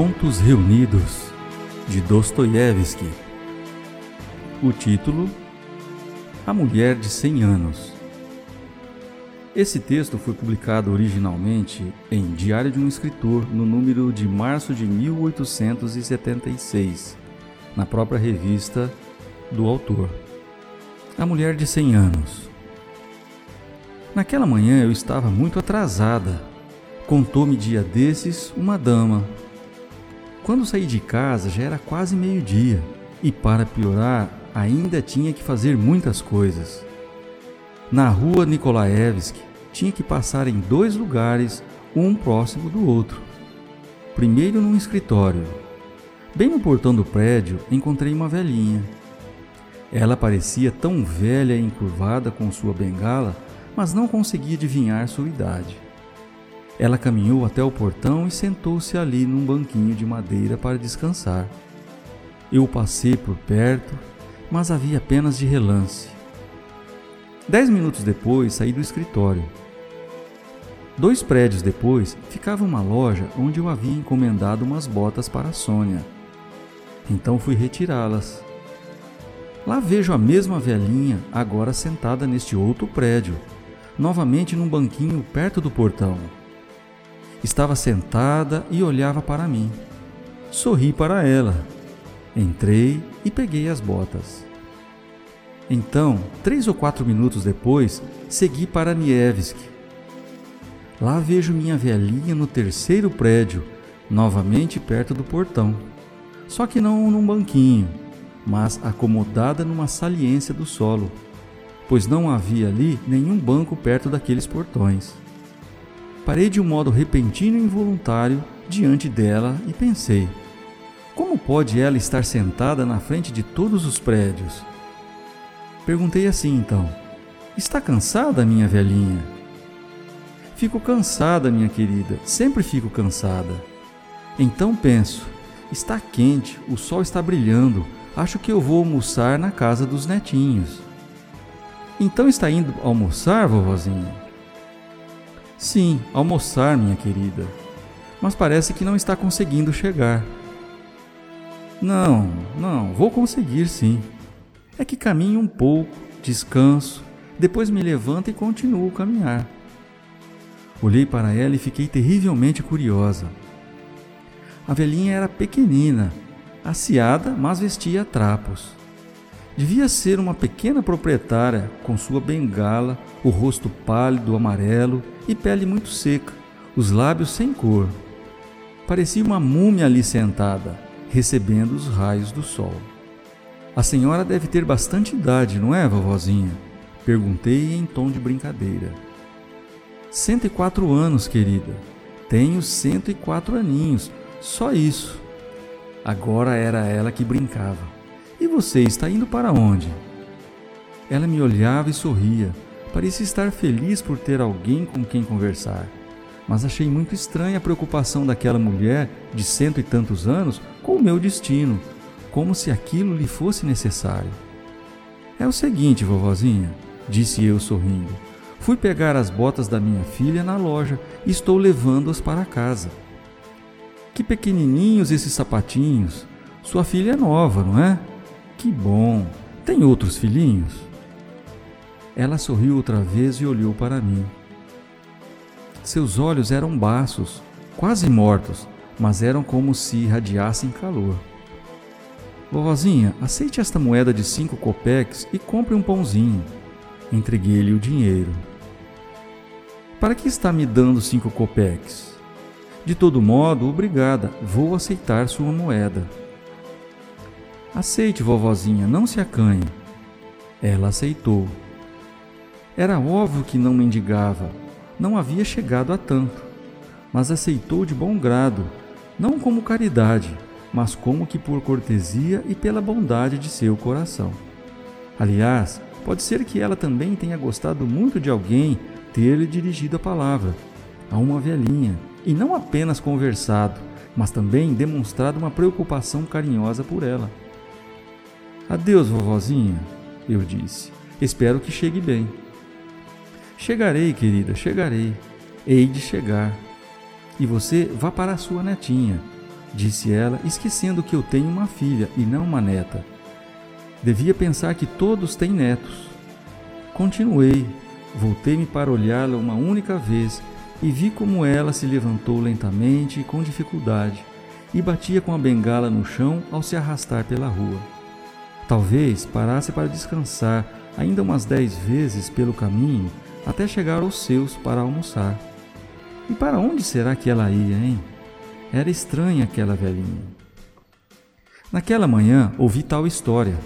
Contos Reunidos de Dostoiévski. O título: A Mulher de Cem Anos. Esse texto foi publicado originalmente em Diário de um Escritor no número de março de 1876, na própria revista do autor. A Mulher de Cem Anos. Naquela manhã eu estava muito atrasada. Contou-me dia desses uma dama quando saí de casa já era quase meio-dia e, para piorar, ainda tinha que fazer muitas coisas. Na rua Nikolaevsk tinha que passar em dois lugares, um próximo do outro. Primeiro num escritório. Bem no portão do prédio encontrei uma velhinha. Ela parecia tão velha e encurvada com sua bengala, mas não conseguia adivinhar sua idade. Ela caminhou até o portão e sentou-se ali num banquinho de madeira para descansar. Eu passei por perto, mas havia apenas de relance. Dez minutos depois saí do escritório. Dois prédios depois ficava uma loja onde eu havia encomendado umas botas para a Sônia. Então fui retirá-las. Lá vejo a mesma velhinha agora sentada neste outro prédio, novamente num banquinho perto do portão. Estava sentada e olhava para mim. Sorri para ela. Entrei e peguei as botas. Então, três ou quatro minutos depois, segui para Nievsk. Lá vejo minha velhinha no terceiro prédio, novamente perto do portão. Só que não num banquinho, mas acomodada numa saliência do solo, pois não havia ali nenhum banco perto daqueles portões. Parei de um modo repentino e involuntário diante dela e pensei: como pode ela estar sentada na frente de todos os prédios? Perguntei assim então: Está cansada, minha velhinha? Fico cansada, minha querida, sempre fico cansada. Então penso: está quente, o sol está brilhando, acho que eu vou almoçar na casa dos netinhos. Então está indo almoçar, vovozinha? Sim, almoçar, minha querida. Mas parece que não está conseguindo chegar. Não, não, vou conseguir sim. É que caminho um pouco, descanso, depois me levanto e continuo a caminhar. Olhei para ela e fiquei terrivelmente curiosa. A velhinha era pequenina, aciada, mas vestia trapos. Devia ser uma pequena proprietária com sua bengala, o rosto pálido, amarelo e pele muito seca, os lábios sem cor. Parecia uma múmia ali sentada, recebendo os raios do sol. A senhora deve ter bastante idade, não é, vovozinha? Perguntei em tom de brincadeira. Cento e quatro anos, querida. Tenho cento e quatro aninhos, só isso. Agora era ela que brincava. Você está indo para onde? Ela me olhava e sorria, Parecia estar feliz por ter alguém com quem conversar, mas achei muito estranha a preocupação daquela mulher de cento e tantos anos com o meu destino, como se aquilo lhe fosse necessário. É o seguinte, vovozinha, disse eu sorrindo. Fui pegar as botas da minha filha na loja e estou levando-as para casa. Que pequenininhos esses sapatinhos. Sua filha é nova, não é? Que bom. Tem outros filhinhos? Ela sorriu outra vez e olhou para mim. Seus olhos eram baços, quase mortos, mas eram como se irradiassem calor. Vovozinha, aceite esta moeda de cinco copeques e compre um pãozinho. Entreguei-lhe o dinheiro. Para que está me dando cinco copeques? De todo modo, obrigada, vou aceitar sua moeda. Aceite, vovozinha, não se acanhe. Ela aceitou. Era óbvio que não mendigava, não havia chegado a tanto, mas aceitou de bom grado, não como caridade, mas como que por cortesia e pela bondade de seu coração. Aliás, pode ser que ela também tenha gostado muito de alguém ter-lhe dirigido a palavra, a uma velhinha, e não apenas conversado, mas também demonstrado uma preocupação carinhosa por ela. Adeus, vovozinha, eu disse. Espero que chegue bem. Chegarei, querida, chegarei. Hei de chegar. E você vá para a sua netinha. disse ela, esquecendo que eu tenho uma filha e não uma neta. Devia pensar que todos têm netos. Continuei, voltei-me para olhá-la uma única vez e vi como ela se levantou lentamente e com dificuldade e batia com a bengala no chão ao se arrastar pela rua. Talvez parasse para descansar ainda umas dez vezes pelo caminho até chegar aos seus para almoçar. E para onde será que ela ia, hein? Era estranha aquela velhinha. Naquela manhã ouvi tal história.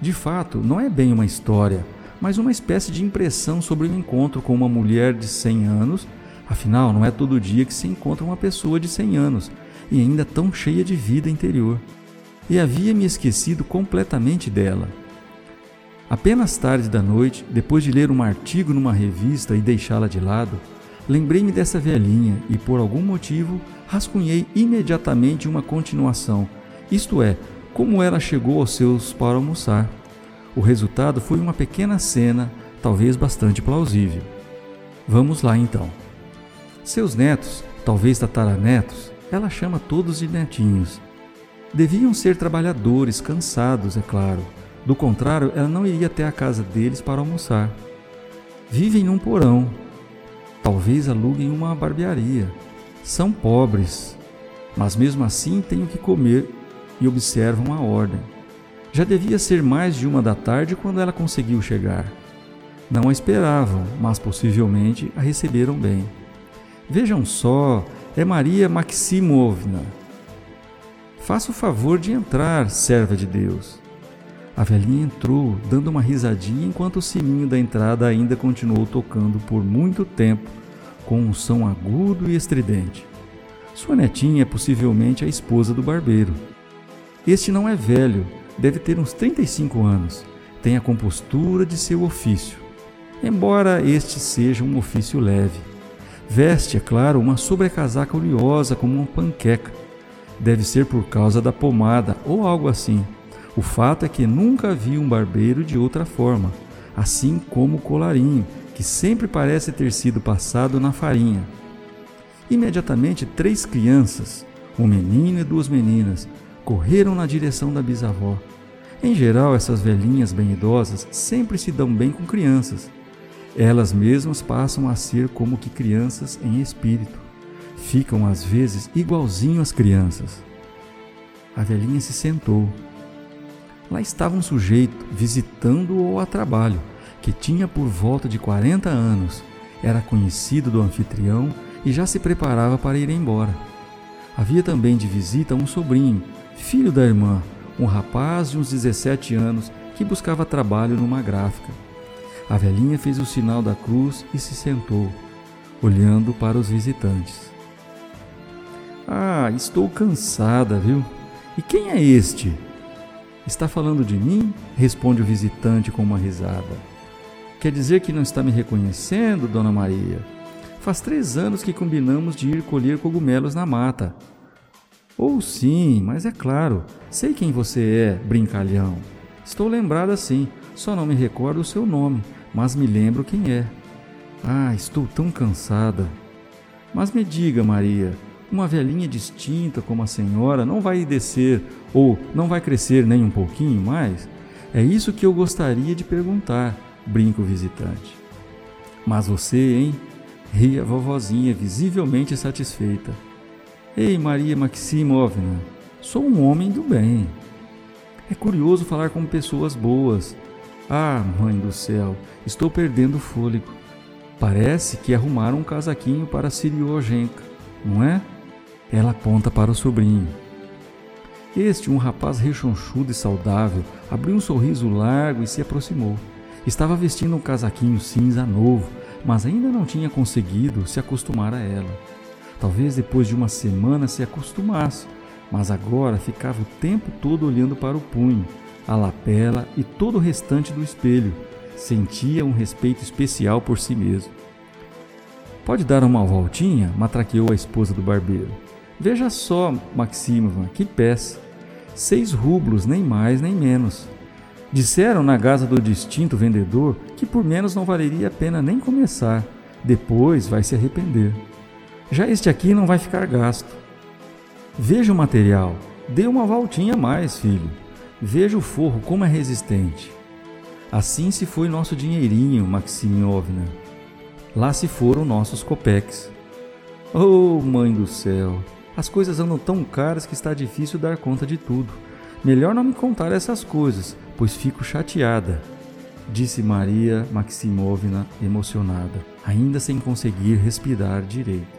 De fato, não é bem uma história, mas uma espécie de impressão sobre o encontro com uma mulher de 100 anos. Afinal, não é todo dia que se encontra uma pessoa de 100 anos e ainda tão cheia de vida interior. E havia me esquecido completamente dela. Apenas tarde da noite, depois de ler um artigo numa revista e deixá-la de lado, lembrei-me dessa velhinha e, por algum motivo, rascunhei imediatamente uma continuação, isto é, como ela chegou aos seus para almoçar. O resultado foi uma pequena cena, talvez bastante plausível. Vamos lá então. Seus netos, talvez tataranetos, ela chama todos de netinhos. Deviam ser trabalhadores, cansados, é claro do contrário, ela não iria até a casa deles para almoçar. Vivem num porão. Talvez aluguem uma barbearia. São pobres, mas mesmo assim têm o que comer e observam a ordem. Já devia ser mais de uma da tarde quando ela conseguiu chegar. Não a esperavam, mas possivelmente a receberam bem. Vejam só, é Maria Maximovna. Faça o favor de entrar, serva de Deus. A velhinha entrou, dando uma risadinha enquanto o sininho da entrada ainda continuou tocando por muito tempo, com um som agudo e estridente. Sua netinha é possivelmente a esposa do barbeiro. Este não é velho, deve ter uns 35 anos. Tem a compostura de seu ofício, embora este seja um ofício leve. Veste, é claro, uma sobrecasaca oleosa como uma panqueca. Deve ser por causa da pomada ou algo assim o fato é que nunca vi um barbeiro de outra forma, assim como o colarinho, que sempre parece ter sido passado na farinha. Imediatamente, três crianças, um menino e duas meninas, correram na direção da bisavó. Em geral, essas velhinhas bem idosas sempre se dão bem com crianças. Elas mesmas passam a ser como que crianças em espírito. Ficam às vezes igualzinho às crianças. A velhinha se sentou Lá estava um sujeito visitando-o a trabalho, que tinha por volta de 40 anos, era conhecido do anfitrião e já se preparava para ir embora. Havia também de visita um sobrinho, filho da irmã, um rapaz de uns 17 anos que buscava trabalho numa gráfica. A velhinha fez o sinal da cruz e se sentou, olhando para os visitantes. Ah, estou cansada, viu? E quem é este? Está falando de mim? Responde o visitante com uma risada. Quer dizer que não está me reconhecendo, Dona Maria? Faz três anos que combinamos de ir colher cogumelos na mata. Ou oh, sim, mas é claro, sei quem você é, brincalhão. Estou lembrada sim, só não me recordo o seu nome, mas me lembro quem é. Ah, estou tão cansada. Mas me diga, Maria, uma velhinha distinta como a senhora não vai descer ou não vai crescer nem um pouquinho mais? É isso que eu gostaria de perguntar, brinca o visitante. Mas você, hein? Ri a vovozinha, visivelmente satisfeita. Ei, Maria Maximovna, sou um homem do bem. É curioso falar com pessoas boas. Ah, mãe do céu, estou perdendo o fôlego. Parece que arrumaram um casaquinho para Siriojenka, não é? Ela aponta para o sobrinho. Este, um rapaz rechonchudo e saudável, abriu um sorriso largo e se aproximou. Estava vestindo um casaquinho cinza novo, mas ainda não tinha conseguido se acostumar a ela. Talvez depois de uma semana se acostumasse, mas agora ficava o tempo todo olhando para o punho, a lapela e todo o restante do espelho. Sentia um respeito especial por si mesmo. Pode dar uma voltinha? matraqueou a esposa do barbeiro. Veja só, Maximova, que peça. Seis rublos, nem mais nem menos. Disseram na casa do distinto vendedor que por menos não valeria a pena nem começar. Depois vai se arrepender. Já este aqui não vai ficar gasto. Veja o material. Dê uma voltinha a mais, filho. Veja o forro como é resistente. Assim se foi nosso dinheirinho, Maximiovna. Lá se foram nossos copeques. Oh, mãe do céu! As coisas andam tão caras que está difícil dar conta de tudo. Melhor não me contar essas coisas, pois fico chateada, disse Maria Maximovna emocionada, ainda sem conseguir respirar direito.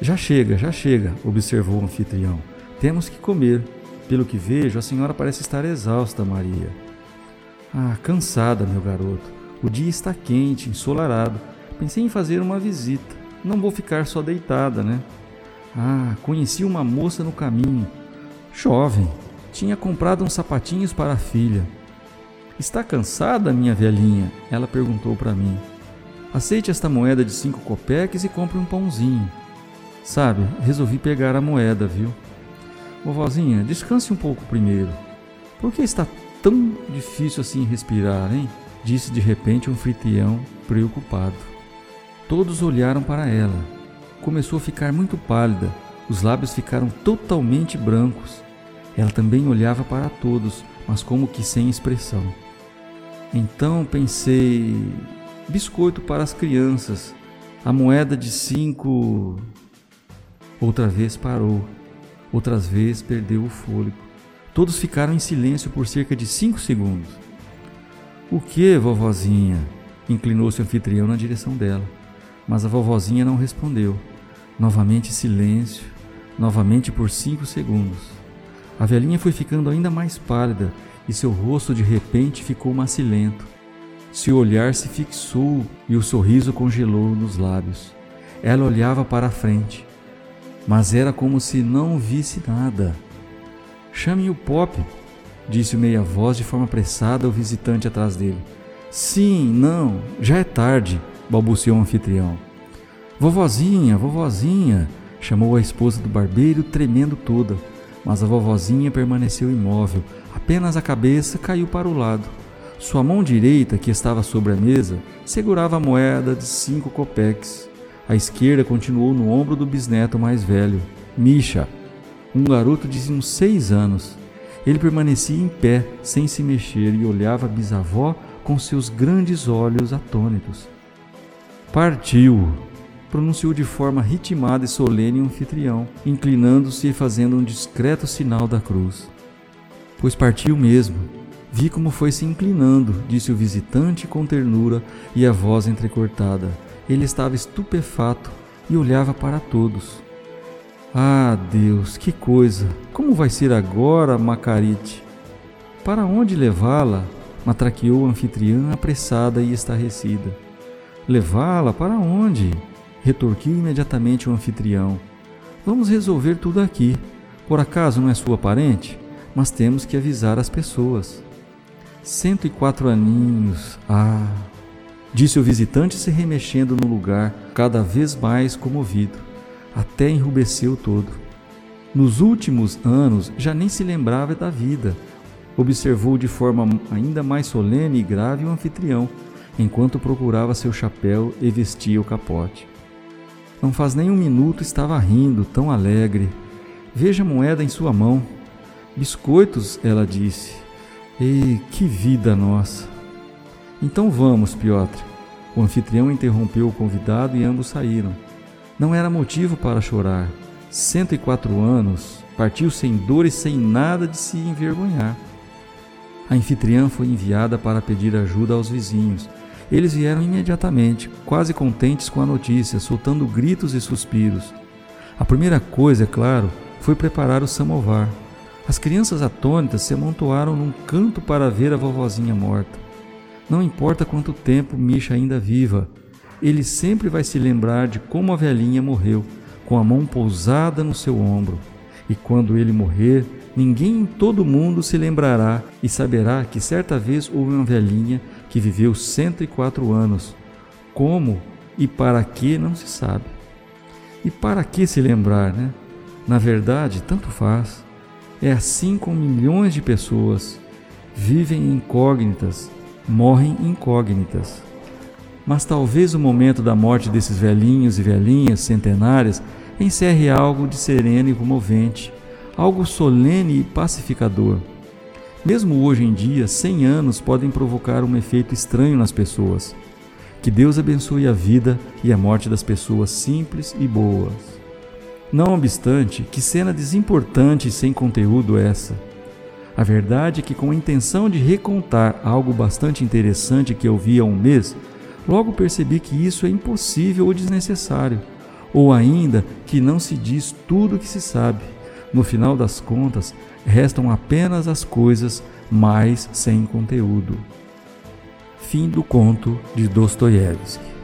Já chega, já chega, observou o anfitrião. Temos que comer. Pelo que vejo, a senhora parece estar exausta, Maria. Ah, cansada, meu garoto. O dia está quente, ensolarado. Pensei em fazer uma visita. Não vou ficar só deitada, né? Ah, conheci uma moça no caminho. Jovem. Tinha comprado uns sapatinhos para a filha. Está cansada, minha velhinha? Ela perguntou para mim. Aceite esta moeda de cinco copeques e compre um pãozinho. Sabe, resolvi pegar a moeda, viu? Vovozinha, descanse um pouco primeiro. Por que está tão difícil assim respirar, hein? Disse de repente um anfitrião preocupado. Todos olharam para ela. Começou a ficar muito pálida, os lábios ficaram totalmente brancos. Ela também olhava para todos, mas como que sem expressão. Então pensei: biscoito para as crianças, a moeda de cinco. Outra vez parou, outras vezes perdeu o fôlego. Todos ficaram em silêncio por cerca de cinco segundos. O que, vovozinha? Inclinou-se o anfitrião na direção dela mas a vovozinha não respondeu. Novamente silêncio, novamente por cinco segundos. A velhinha foi ficando ainda mais pálida e seu rosto de repente ficou macilento. Seu olhar se fixou e o sorriso congelou nos lábios. Ela olhava para a frente, mas era como se não visse nada. Chame o Pop, disse o meia-voz de forma apressada ao visitante atrás dele. Sim, não, já é tarde, balbuciou o anfitrião. Vovozinha, vovozinha, chamou a esposa do barbeiro, tremendo toda, mas a vovozinha permaneceu imóvel, apenas a cabeça caiu para o lado. Sua mão direita, que estava sobre a mesa, segurava a moeda de cinco copeques. A esquerda continuou no ombro do bisneto mais velho, Misha, um garoto de uns seis anos. Ele permanecia em pé, sem se mexer, e olhava a bisavó com seus grandes olhos atônitos. Partiu! pronunciou de forma ritmada e solene o anfitrião, inclinando-se e fazendo um discreto sinal da cruz. Pois partiu mesmo. Vi como foi se inclinando, disse o visitante com ternura e a voz entrecortada. Ele estava estupefato e olhava para todos. Ah, Deus, que coisa! Como vai ser agora, Macarite? Para onde levá-la? matraqueou a anfitriã apressada e estarrecida. Levá-la para onde? retorquiu imediatamente o anfitrião. Vamos resolver tudo aqui. Por acaso não é sua parente? Mas temos que avisar as pessoas. Cento e quatro aninhos. Ah! Disse o visitante se remexendo no lugar, cada vez mais comovido. Até enrubesceu todo. Nos últimos anos já nem se lembrava da vida. Observou de forma ainda mais solene e grave o anfitrião, enquanto procurava seu chapéu e vestia o capote. Não faz nem um minuto estava rindo, tão alegre. Veja a moeda em sua mão. Biscoitos, ela disse. Ei, que vida nossa! Então vamos, Piotr. O anfitrião interrompeu o convidado e ambos saíram. Não era motivo para chorar. 104 anos, partiu sem dor e sem nada de se envergonhar. A anfitriã foi enviada para pedir ajuda aos vizinhos, eles vieram imediatamente, quase contentes com a notícia, soltando gritos e suspiros. A primeira coisa, é claro, foi preparar o samovar. As crianças atônitas se amontoaram num canto para ver a vovozinha morta. Não importa quanto tempo Misha ainda viva, ele sempre vai se lembrar de como a velhinha morreu, com a mão pousada no seu ombro. E quando ele morrer, ninguém em todo o mundo se lembrará e saberá que certa vez houve uma velhinha que viveu 104 anos. Como e para que não se sabe. E para que se lembrar, né? Na verdade, tanto faz. É assim com milhões de pessoas. Vivem incógnitas, morrem incógnitas. Mas talvez o momento da morte desses velhinhos e velhinhas centenárias encerre algo de sereno e comovente algo solene e pacificador. Mesmo hoje em dia, 100 anos podem provocar um efeito estranho nas pessoas. Que Deus abençoe a vida e a morte das pessoas simples e boas. Não obstante, que cena desimportante e sem conteúdo essa. A verdade é que, com a intenção de recontar algo bastante interessante que eu vi há um mês, logo percebi que isso é impossível ou desnecessário, ou ainda que não se diz tudo o que se sabe. No final das contas, restam apenas as coisas mais sem conteúdo. Fim do conto de Dostoiévski.